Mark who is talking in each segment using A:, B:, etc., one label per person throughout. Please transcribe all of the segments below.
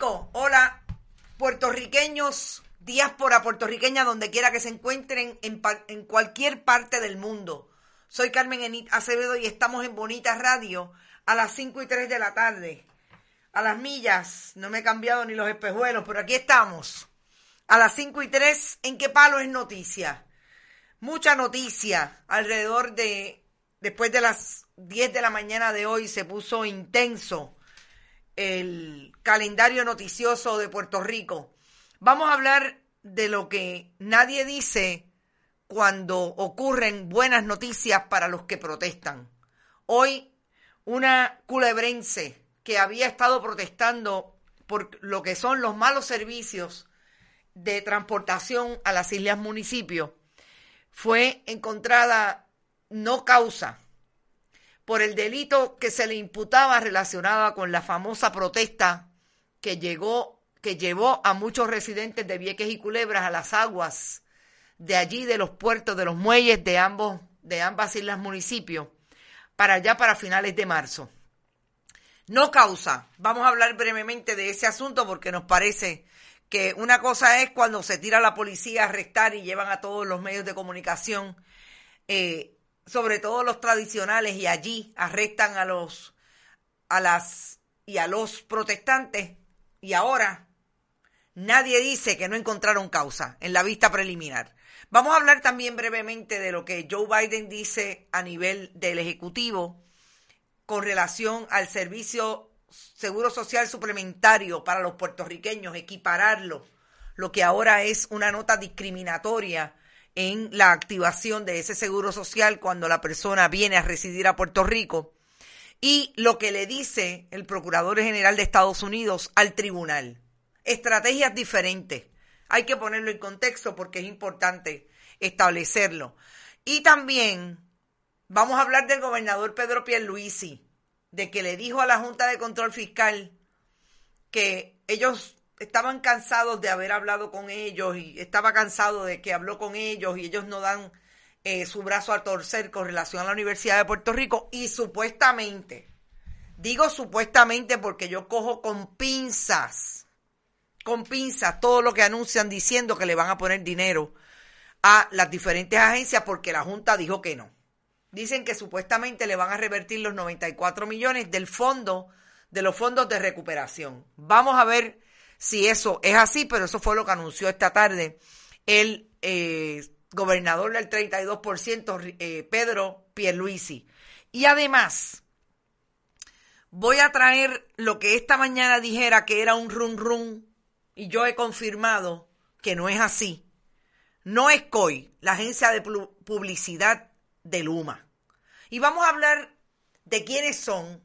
A: Hola, puertorriqueños, diáspora puertorriqueña, donde quiera que se encuentren en, en cualquier parte del mundo. Soy Carmen Enit Acevedo y estamos en Bonita Radio a las 5 y 3 de la tarde. A las millas, no me he cambiado ni los espejuelos, pero aquí estamos. A las 5 y 3, ¿en qué palo es noticia? Mucha noticia alrededor de, después de las 10 de la mañana de hoy se puso intenso el calendario noticioso de Puerto Rico. Vamos a hablar de lo que nadie dice cuando ocurren buenas noticias para los que protestan. Hoy, una culebrense que había estado protestando por lo que son los malos servicios de transportación a las islas municipios, fue encontrada no causa por el delito que se le imputaba relacionada con la famosa protesta que llegó que llevó a muchos residentes de Vieques y Culebras a las aguas de allí de los puertos de los muelles de ambos de ambas islas municipios para allá para finales de marzo. No causa. Vamos a hablar brevemente de ese asunto porque nos parece que una cosa es cuando se tira la policía a arrestar y llevan a todos los medios de comunicación eh, sobre todo los tradicionales, y allí arrestan a los a las y a los protestantes, y ahora nadie dice que no encontraron causa en la vista preliminar. Vamos a hablar también brevemente de lo que Joe Biden dice a nivel del Ejecutivo con relación al servicio seguro social suplementario para los puertorriqueños, equipararlo, lo que ahora es una nota discriminatoria en la activación de ese seguro social cuando la persona viene a residir a Puerto Rico y lo que le dice el Procurador General de Estados Unidos al tribunal. Estrategias diferentes. Hay que ponerlo en contexto porque es importante establecerlo. Y también vamos a hablar del gobernador Pedro Pierluisi, de que le dijo a la Junta de Control Fiscal que ellos estaban cansados de haber hablado con ellos y estaba cansado de que habló con ellos y ellos no dan eh, su brazo a torcer con relación a la Universidad de Puerto Rico y supuestamente, digo supuestamente porque yo cojo con pinzas, con pinzas todo lo que anuncian diciendo que le van a poner dinero a las diferentes agencias porque la Junta dijo que no. Dicen que supuestamente le van a revertir los 94 millones del fondo, de los fondos de recuperación. Vamos a ver si eso es así, pero eso fue lo que anunció esta tarde el eh, gobernador del 32%, eh, Pedro Pierluisi. Y además, voy a traer lo que esta mañana dijera que era un run run, y yo he confirmado que no es así. No es COI, la agencia de publicidad de Luma. Y vamos a hablar de quiénes son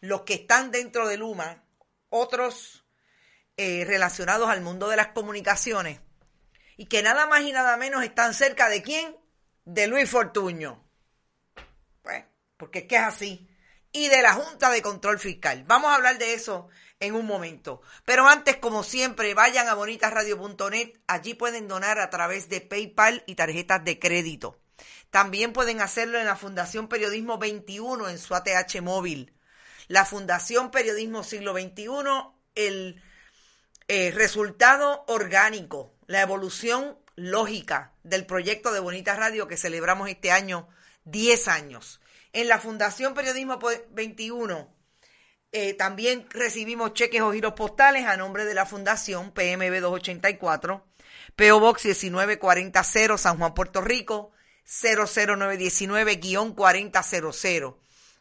A: los que están dentro de Luma, otros eh, relacionados al mundo de las comunicaciones y que nada más y nada menos están cerca de quién? De Luis Fortuño. Pues, porque es que es así. Y de la Junta de Control Fiscal. Vamos a hablar de eso en un momento. Pero antes, como siempre, vayan a bonitasradio.net. Allí pueden donar a través de PayPal y tarjetas de crédito. También pueden hacerlo en la Fundación Periodismo 21 en su ATH móvil. La Fundación Periodismo Siglo XXI, el eh, resultado orgánico, la evolución lógica del proyecto de Bonita Radio que celebramos este año 10 años. En la Fundación Periodismo 21 eh, también recibimos cheques o giros postales a nombre de la Fundación PMB 284, PO Box 19400 San Juan, Puerto Rico, 00919-4000.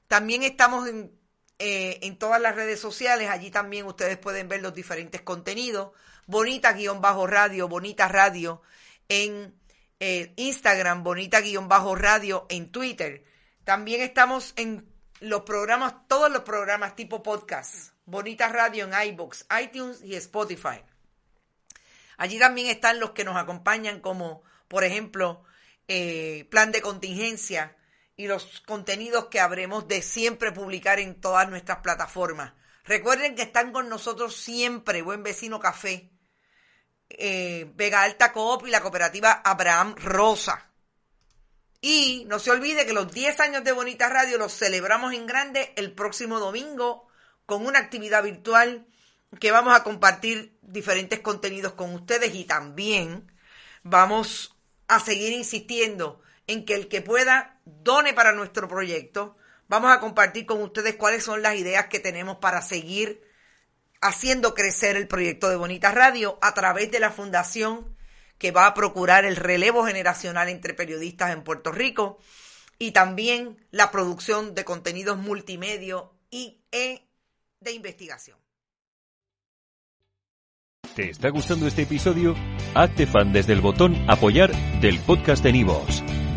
A: También estamos en eh, en todas las redes sociales. Allí también ustedes pueden ver los diferentes contenidos. Bonita-radio, Bonita Radio en eh, Instagram, Bonita-radio en Twitter. También estamos en los programas, todos los programas tipo podcast. Bonita Radio en iBox, iTunes y Spotify. Allí también están los que nos acompañan como, por ejemplo, eh, Plan de Contingencia, y los contenidos que habremos de siempre publicar en todas nuestras plataformas. Recuerden que están con nosotros siempre Buen Vecino Café, eh, Vega Alta Coop y la cooperativa Abraham Rosa. Y no se olvide que los 10 años de Bonita Radio los celebramos en grande el próximo domingo con una actividad virtual que vamos a compartir diferentes contenidos con ustedes y también vamos a seguir insistiendo en que el que pueda done para nuestro proyecto. Vamos a compartir con ustedes cuáles son las ideas que tenemos para seguir haciendo crecer el proyecto de Bonita Radio a través de la fundación que va a procurar el relevo generacional entre periodistas en Puerto Rico y también la producción de contenidos multimedia y e de investigación.
B: ¿Te está gustando este episodio? Hazte fan desde el botón apoyar del podcast de Nivos.